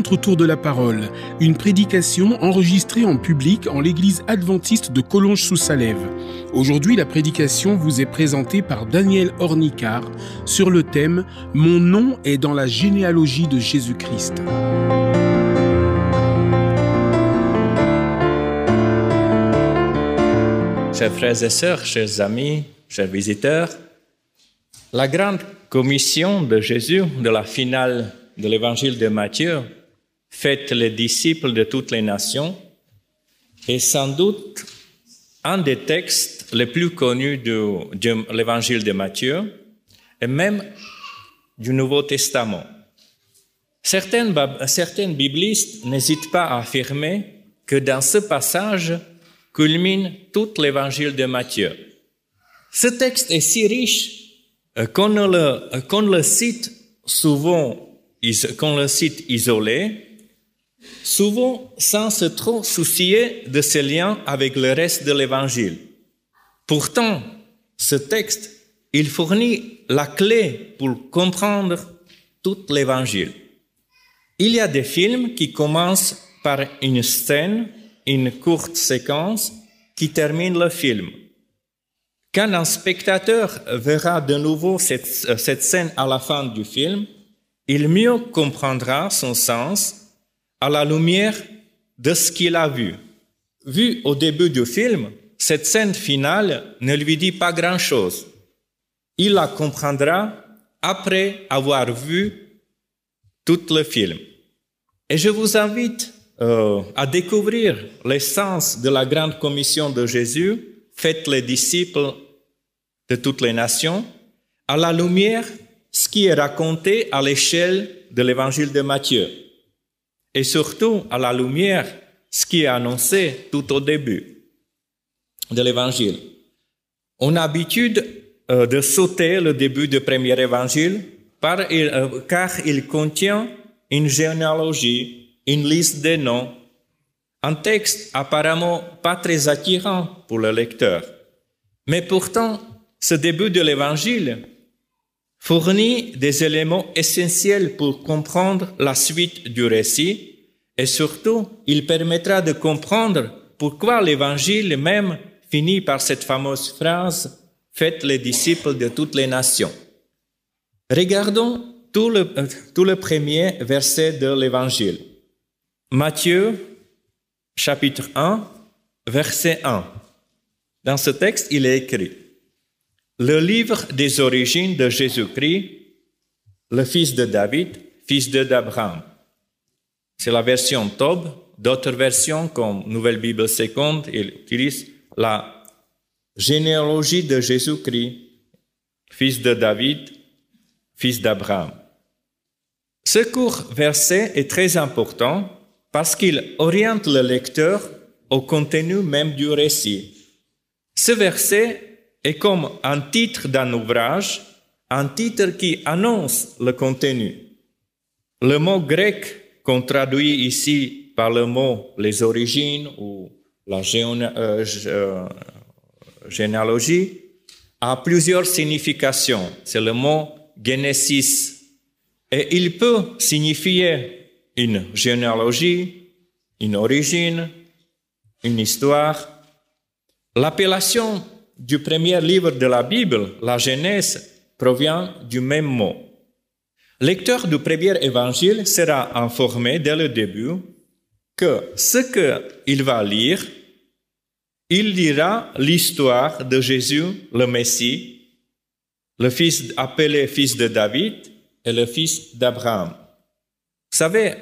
Rencontre autour de la parole, une prédication enregistrée en public en l'église adventiste de Collonges-sous-Salève. Aujourd'hui, la prédication vous est présentée par Daniel Ornicard sur le thème Mon nom est dans la généalogie de Jésus-Christ. Chers frères et sœurs, chers amis, chers visiteurs, la grande commission de Jésus de la finale de l'évangile de Matthieu faites les disciples de toutes les nations, est sans doute un des textes les plus connus de, l'évangile de Matthieu et même du Nouveau Testament. Certains, certains biblistes n'hésitent pas à affirmer que dans ce passage culmine tout l'évangile de Matthieu. Ce texte est si riche euh, qu'on le, qu'on le cite souvent, qu'on le cite isolé, souvent sans se trop soucier de ses liens avec le reste de l'Évangile. Pourtant, ce texte, il fournit la clé pour comprendre tout l'Évangile. Il y a des films qui commencent par une scène, une courte séquence qui termine le film. Quand un spectateur verra de nouveau cette, cette scène à la fin du film, il mieux comprendra son sens à la lumière de ce qu'il a vu. Vu au début du film, cette scène finale ne lui dit pas grand-chose. Il la comprendra après avoir vu tout le film. Et je vous invite euh, à découvrir l'essence de la grande commission de Jésus, faites les disciples de toutes les nations, à la lumière ce qui est raconté à l'échelle de l'évangile de Matthieu et surtout à la lumière ce qui est annoncé tout au début de l'évangile. On a l'habitude euh, de sauter le début du premier évangile euh, car il contient une généalogie, une liste de noms, un texte apparemment pas très attirant pour le lecteur. Mais pourtant, ce début de l'évangile fournit des éléments essentiels pour comprendre la suite du récit et surtout, il permettra de comprendre pourquoi l'évangile même finit par cette fameuse phrase Faites les disciples de toutes les nations. Regardons tout le, euh, tout le premier verset de l'évangile. Matthieu, chapitre 1, verset 1. Dans ce texte, il est écrit le livre des origines de Jésus-Christ, le fils de David, fils d'Abraham. C'est la version Tob. D'autres versions, comme Nouvelle Bible seconde, utilisent la généalogie de Jésus-Christ, fils de David, fils d'Abraham. Ce court verset est très important parce qu'il oriente le lecteur au contenu même du récit. Ce verset est comme un titre d'un ouvrage, un titre qui annonce le contenu. Le mot grec qu'on traduit ici par le mot les origines ou la euh, euh, généalogie a plusieurs significations. C'est le mot Genesis. Et il peut signifier une généalogie, une origine, une histoire. L'appellation du premier livre de la Bible, la Genèse, provient du même mot. Lecteur du premier évangile sera informé dès le début que ce qu'il va lire, il lira l'histoire de Jésus, le Messie, le fils appelé fils de David et le fils d'Abraham. Vous savez,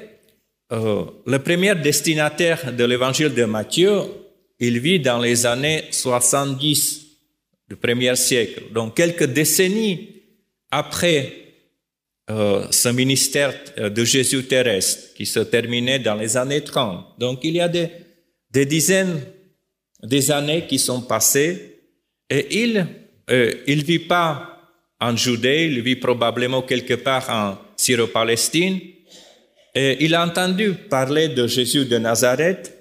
euh, le premier destinataire de l'évangile de Matthieu, il vit dans les années 70 du premier siècle. Donc quelques décennies après euh, ce ministère euh, de Jésus terrestre qui se terminait dans les années 30. Donc il y a des des dizaines des années qui sont passées et il euh, il vit pas en Judée, il vit probablement quelque part en Syro-Palestine. Et il a entendu parler de Jésus de Nazareth,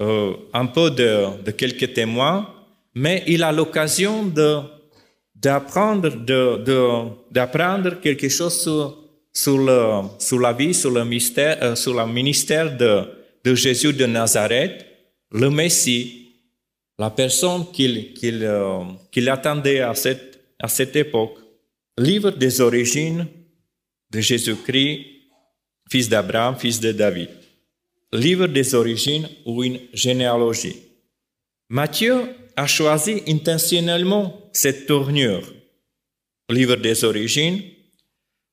euh, un peu de, de, quelques témoins, mais il a l'occasion d'apprendre quelque chose sur, la vie, sur le euh, ministère de, Jésus de Nazareth, le Messie, la personne euh, qu'il attendait à cette, à cette époque. Livre des origines de Jésus-Christ, fils d'Abraham, fils de David. Livre des origines ou une généalogie. Matthieu a choisi intentionnellement cette tournure, livre des origines,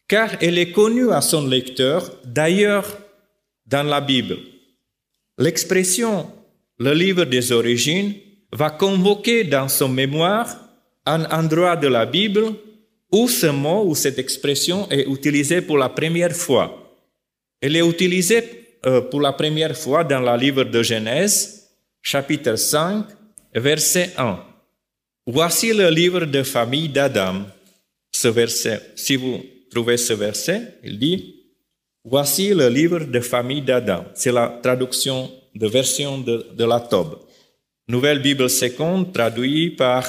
car elle est connue à son lecteur d'ailleurs dans la Bible. L'expression le livre des origines va convoquer dans son mémoire un endroit de la Bible où ce mot ou cette expression est utilisée pour la première fois. Elle est utilisée euh, pour la première fois dans le livre de Genèse, chapitre 5, verset 1. Voici le livre de famille d'Adam. Ce verset, si vous trouvez ce verset, il dit, Voici le livre de famille d'Adam. C'est la traduction de version de, la Tobe. Nouvelle Bible seconde traduit par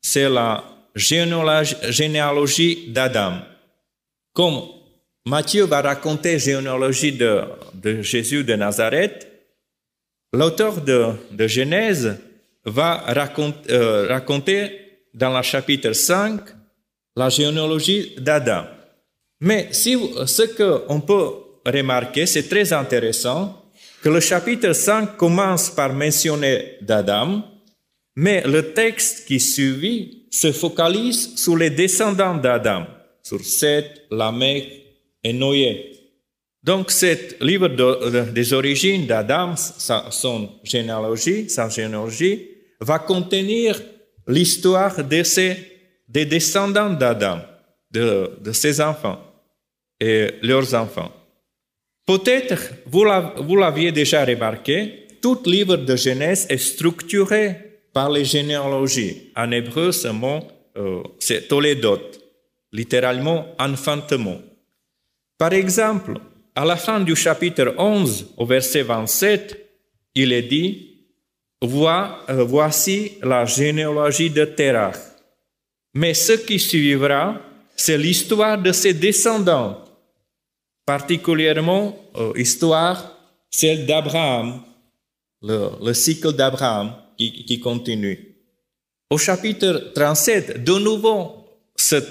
c'est la généalogie d'Adam. Comme Matthieu va raconter la généalogie de, de, Jésus de Nazareth, l'auteur de, de, Genèse va raconter, euh, raconter dans le chapitre 5 la généalogie d'Adam. Mais si, ce qu'on peut remarquer, c'est très intéressant, que le chapitre 5 commence par mentionner d'Adam, mais le texte qui suit se focalise sur les descendants d'Adam, sur Seth, Lamech et Noé. Donc, ce livre de, des origines d'Adam, son généalogie, sa généalogie, va contenir l'histoire de des descendants d'Adam, de, de ses enfants et leurs enfants. Peut-être vous l'aviez déjà remarqué, tout livre de Genèse est structuré par les généalogies. En hébreu, ce mot, euh, c'est toledot, littéralement enfantement. Par exemple, à la fin du chapitre 11, au verset 27, il est dit, voici la généalogie de Terah. Mais ce qui suivra, c'est l'histoire de ses descendants particulièrement euh, histoire, celle d'Abraham, le, cycle d'Abraham qui, continue. Au chapitre 37, de nouveau, cette,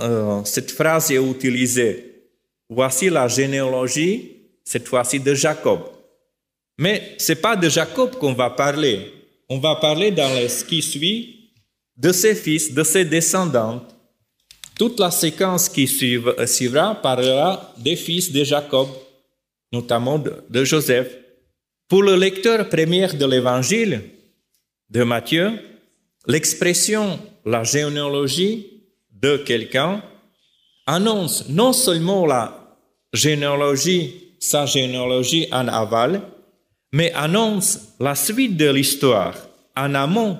euh, cette phrase est utilisée. Voici la généalogie, cette fois-ci de Jacob. Mais c'est pas de Jacob qu'on va parler. On va parler dans ce qui suit de ses fils, de ses descendants, toute la séquence qui euh, suivra parlera des fils de Jacob, notamment de, Joseph. Pour le lecteur premier de l'évangile de Matthieu, l'expression la généalogie de quelqu'un annonce non seulement la généalogie, sa généalogie en aval, mais annonce la suite de l'histoire en amont,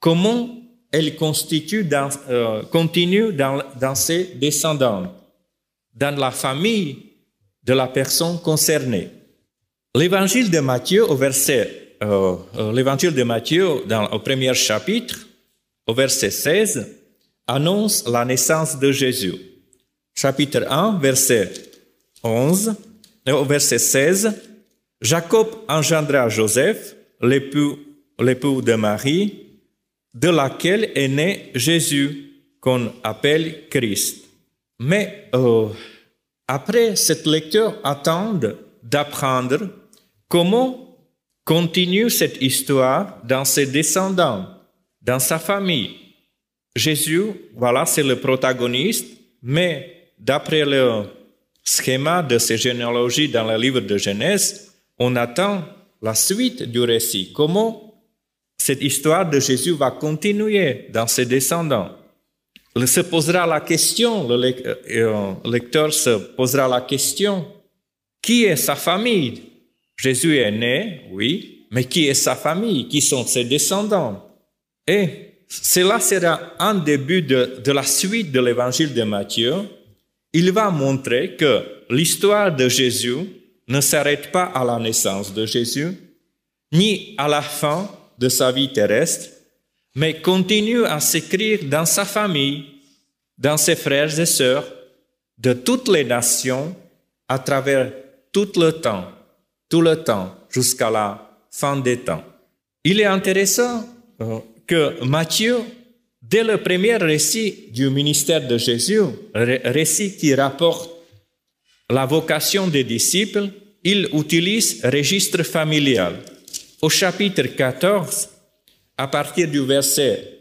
comment elle euh, continue dans, ses descendants, dans la famille de la personne concernée. L'évangile de Matthieu au verset, euh, euh, l'évangile de Matthieu dans, au premier chapitre, au verset 16, annonce la naissance de Jésus. Chapitre 1, verset 11, au verset 16, Jacob engendra Joseph, l'époux, de Marie, de laquelle est né Jésus, qu'on appelle Christ. Mais euh, après, cette lecture attend d'apprendre comment continue cette histoire dans ses descendants, dans sa famille. Jésus, voilà, c'est le protagoniste, mais d'après le schéma de ces généalogies dans le livre de Genèse, on attend la suite du récit. Comment cette histoire de Jésus va continuer dans ses descendants? Il se posera la question, le euh, lecteur se posera la question, qui est sa famille? Jésus est né, oui, mais qui est sa famille, qui sont ses descendants? Et cela sera un début de, de la suite de l'évangile de Matthieu. Il va montrer que l'histoire de Jésus ne s'arrête pas à la naissance de Jésus, ni à la fin de sa vie terrestre, mais continue à s'écrire dans sa famille, dans ses frères et sœurs, de toutes les nations, à travers tout le temps, tout le temps, jusqu'à la fin des temps. Il est intéressant euh, que Matthieu, dès le premier récit du ministère de Jésus, récit qui rapporte la vocation des disciples, il utilise registre familial. Au chapitre 14, à partir du verset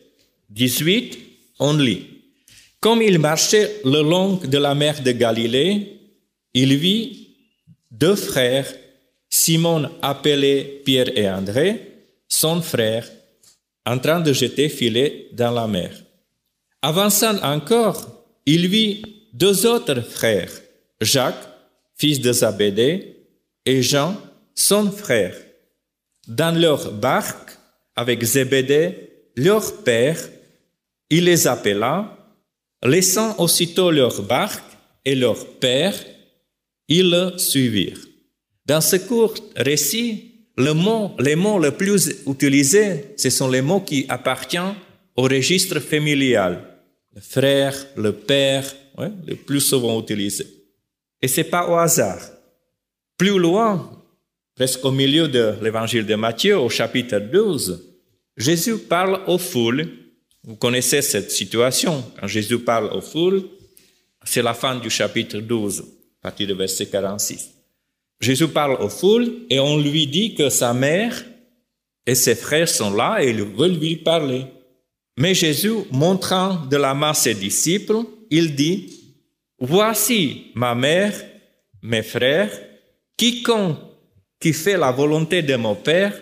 18, on lit Comme il marchait le long de la mer de Galilée, il vit deux frères, Simon appelé Pierre et André, son frère, en train de jeter filet dans la mer. Avançant encore, il vit deux autres frères, Jacques, fils de Zabédée, et Jean, son frère, dans leur barque avec Zébédée, leur père. Il les appela, laissant aussitôt leur barque et leur père, ils le suivirent. Dans ce court récit, mot, les mots les plus utilisés, ce sont les mots qui appartiennent au registre familial. Le frère, le père, ouais, le plus souvent utilisés. Et c'est pas au hasard. Plus loin, presque au milieu de l'évangile de Matthieu, au chapitre 12, Jésus parle aux foules. Vous connaissez cette situation. Quand Jésus parle aux foules, c'est la fin du chapitre 12, à partir du verset 46. Jésus parle aux foules et on lui dit que sa mère et ses frères sont là et ils veulent lui parler. Mais Jésus, montrant de la main ses disciples, il dit, Voici ma mère, mes frères, quiconque qui fait la volonté de mon Père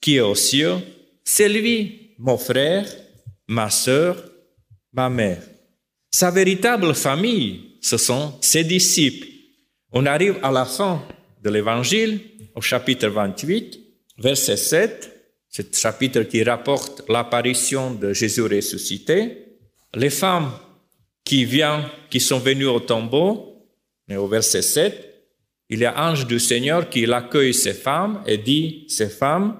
qui est aux cieux, c'est lui, mon frère, ma sœur, ma mère. Sa véritable famille, ce sont ses disciples. On arrive à la fin de l'Évangile, au chapitre 28, verset 7, ce chapitre qui rapporte l'apparition de Jésus ressuscité. Les femmes qui viennent, qui sont venues au tombeau, mais au verset 7, il y a ange du Seigneur qui accueille ces femmes et dit, ces femmes,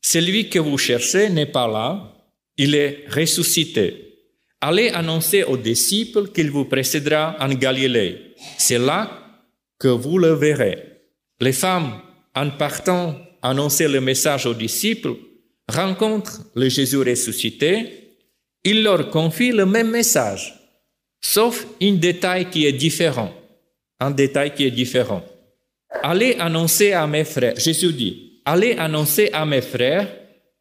celui que vous cherchez n'est pas là, il est ressuscité. Allez annoncer aux disciples qu'il vous précédera en Galilée. C'est là que vous le verrez. Les femmes, en partant annoncer le message aux disciples, rencontrent le Jésus ressuscité. Il leur confie le même message, sauf un détail qui est différent. Un détail qui est différent. Allez annoncer à mes frères, Jésus dit, allez annoncer à mes frères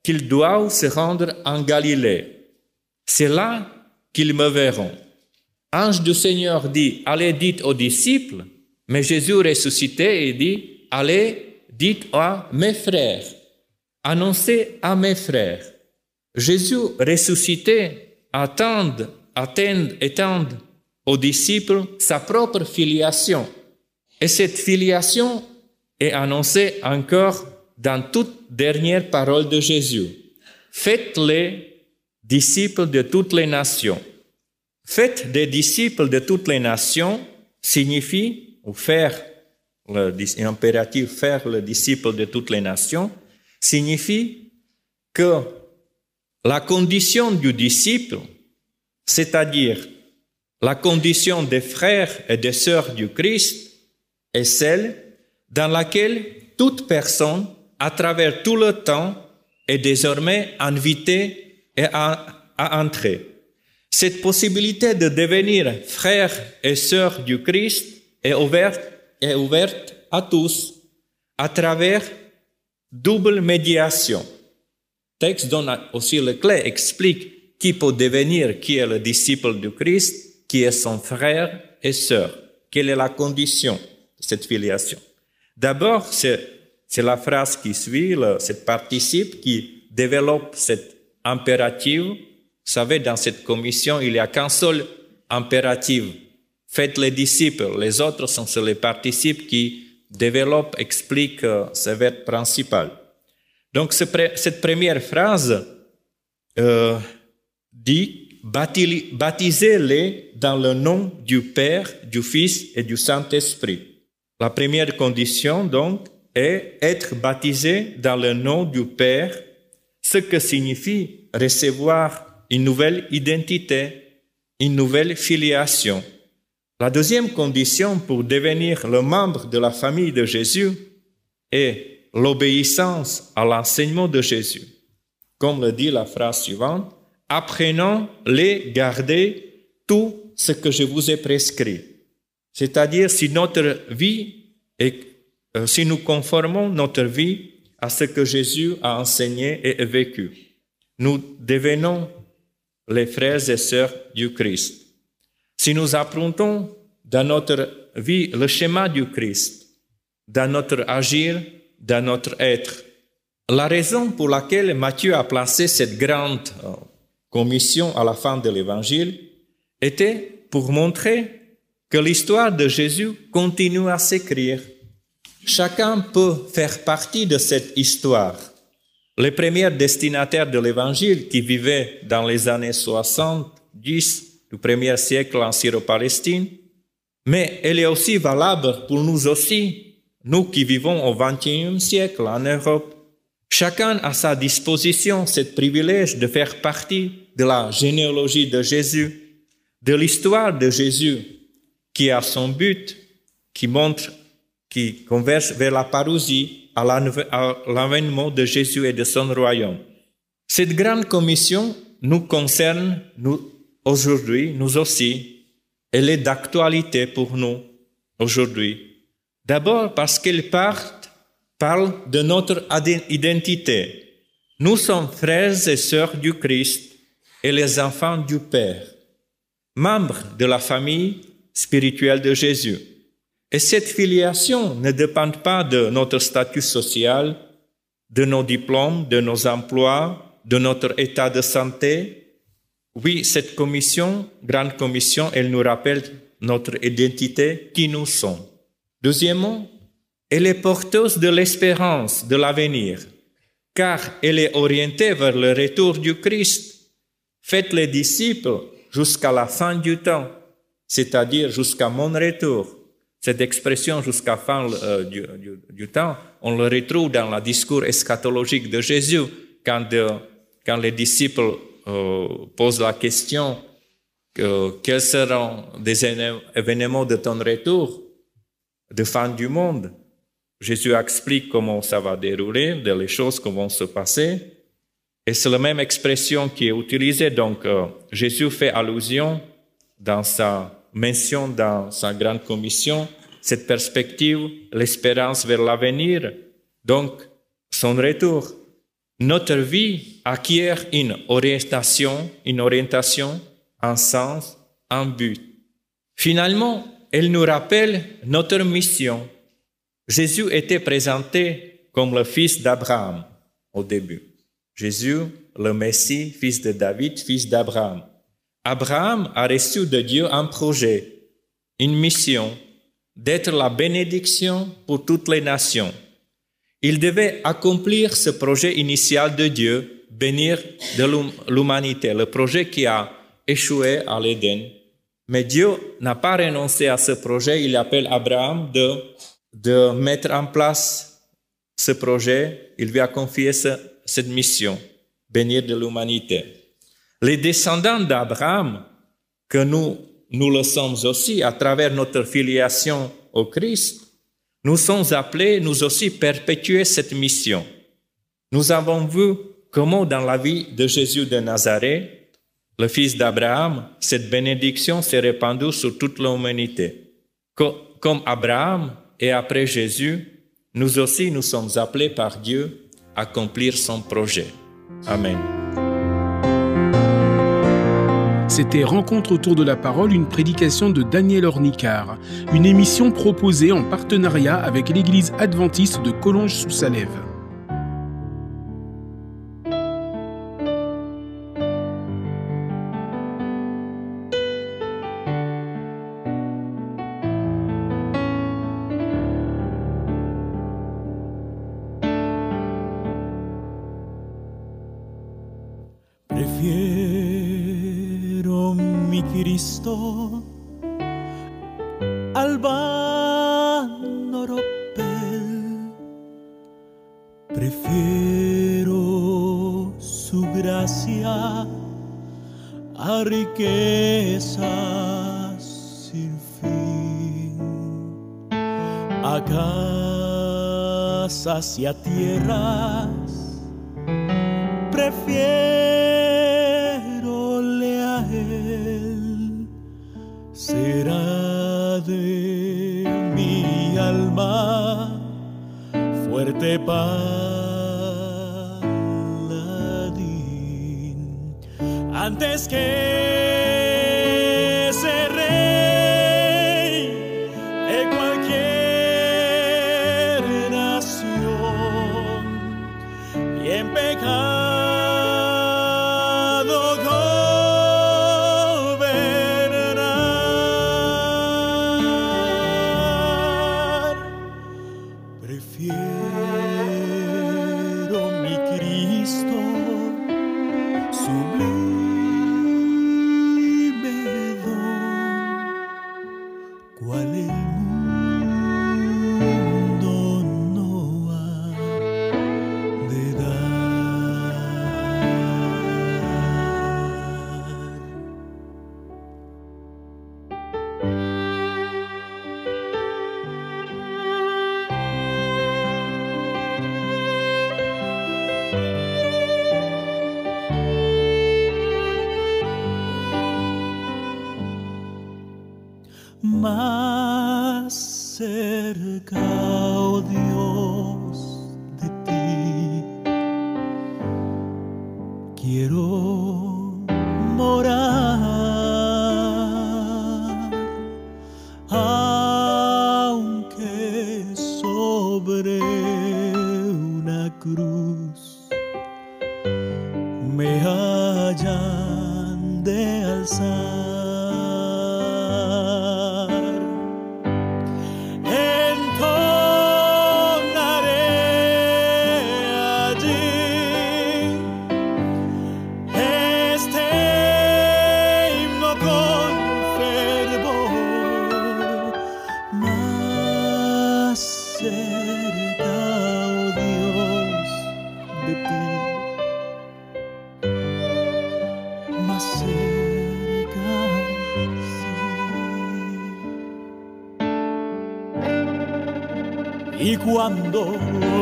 qu'ils doivent se rendre en Galilée. C'est là qu'ils me verront. Ange du Seigneur dit, allez dites aux disciples, mais Jésus ressuscité et dit, allez, dites à mes frères, annoncez à mes frères. Jésus ressuscité attend, attend, attend aux disciples sa propre filiation. Et cette filiation est annoncée encore dans toute dernière parole de Jésus. Faites-les disciples de toutes les nations. Faites des disciples de toutes les nations signifie ou faire le faire le disciple de toutes les nations, signifie que la condition du disciple, c'est-à-dire la condition des frères et des sœurs du Christ, est celle dans laquelle toute personne, à travers tout le temps, est désormais invitée à, entrer. Cette possibilité de devenir frère et sœur du Christ est ouverte, à tous à travers double médiation. Texte donne aussi le clé, explique qui peut devenir, qui est le disciple du Christ, qui est son frère et sœur, quelle est la condition de cette filiation? D'abord, c'est, la phrase qui suit, le, cette participe qui développe cette impérative. Vous savez, dans cette commission, il n'y a qu'un seul impératif Faites les disciples, les autres sont les participes qui développent, expliquent ce verbe principal. Donc cette première phrase euh, dit baptisez-les dans le nom du Père, du Fils et du Saint-Esprit. La première condition donc est être baptisé dans le nom du Père, ce que signifie recevoir une nouvelle identité, une nouvelle filiation. La deuxième condition pour devenir le membre de la famille de Jésus est l'obéissance à l'enseignement de Jésus. Comme le dit la phrase suivante, apprenons les garder tout ce que je vous ai prescrit. C'est-à-dire si notre vie et euh, si nous conformons notre vie à ce que Jésus a enseigné et vécu, nous devenons les frères et sœurs du Christ. Si nous apprenons dans notre vie le schéma du Christ, dans notre agir, dans notre être, la raison pour laquelle Matthieu a placé cette grande commission à la fin de l'évangile était pour montrer que l'histoire de Jésus continue à s'écrire. Chacun peut faire partie de cette histoire. Les premiers destinataires de l'évangile qui vivaient dans les années 70 du premier siècle en Syro-Palestine, mais elle est aussi valable pour nous aussi, nous qui vivons au XXIe siècle en Europe. Chacun a à sa disposition ce privilège de faire partie de la généalogie de Jésus, de l'histoire de Jésus, qui a son but, qui montre, qui converge vers la parousie, à l'avènement de Jésus et de son royaume. Cette grande commission nous concerne, nous, aujourd'hui, nous aussi. Elle est d'actualité pour nous aujourd'hui. D'abord parce qu'elle parle de notre identité. Nous sommes frères et sœurs du Christ et les enfants du Père, membres de la famille spirituelle de Jésus. Et cette filiation ne dépend pas de notre statut social, de nos diplômes, de nos emplois, de notre état de santé. Oui, cette commission, grande commission, elle nous rappelle notre identité, qui nous sommes. Deuxièmement, elle est porteuse de l'espérance de l'avenir, car elle est orientée vers le retour du Christ Faites les disciples jusqu'à la fin du temps, c'est-à-dire jusqu'à mon retour. Cette expression jusqu'à la fin euh, du, temps, on le retrouve dans le discours eschatologique de Jésus, quand, euh, les disciples euh, posent la question quels seront des événements de ton retour, de fin du monde? Jésus explique comment ça va dérouler, les choses vont se passer. Et c'est la même expression qui est utilisée. Donc, euh, Jésus fait allusion dans sa mention, dans sa grande commission, cette perspective, l'espérance vers l'avenir. Donc, son retour. Notre vie acquiert une orientation, une orientation, un sens, un but. Finalement, elle nous rappelle notre mission. Jésus était présenté comme le fils d'Abraham au début. Jésus, le Messie, fils de David, fils d'Abraham. Abraham a reçu de Dieu un projet, une mission, d'être la bénédiction pour toutes les nations. Il devait accomplir ce projet initial de Dieu, bénir de l'humanité, le projet qui a échoué à l'Éden. Mais Dieu n'a pas renoncé à ce projet, il appelle Abraham de, de mettre en place ce projet, il lui a confié ce, cette mission, bénir de l'humanité. Les descendants d'Abraham, que nous, nous le sommes aussi à travers notre filiation au Christ, nous sommes appelés, nous aussi, perpétuer cette mission. Nous avons vu comment dans la vie de Jésus de Nazareth, le fils d'Abraham, cette bénédiction s'est répandue sur toute l'humanité. Comme Abraham et après Jésus, nous aussi, nous sommes appelés par Dieu accomplir son projet. Amen. C'était Rencontre autour de la parole, une prédication de Daniel Ornicard, une émission proposée en partenariat avec l'Église adventiste de Collonges-sous-Salève. modo Albano Ropel. Prefiero su gracia a riquezas sin fin, a casas y tierra antes que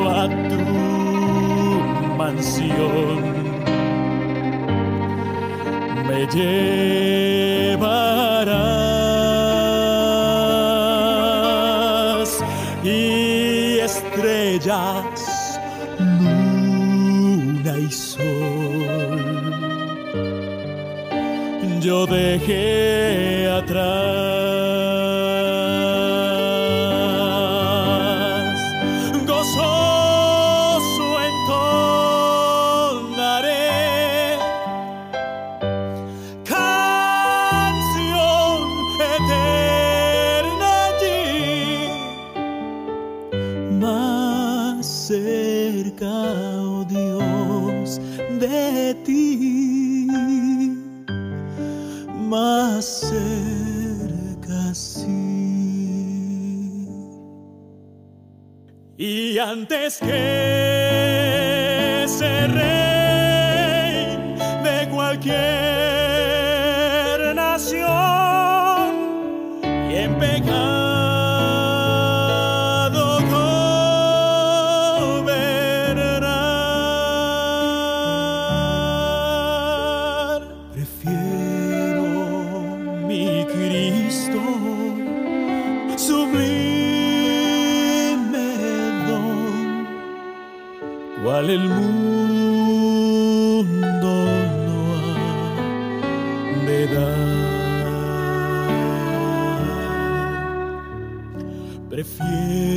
a tu mansión. Me llevarás y estrellas, luna y sol. Yo dejé antes que cual el mundo no ha de. Prefiero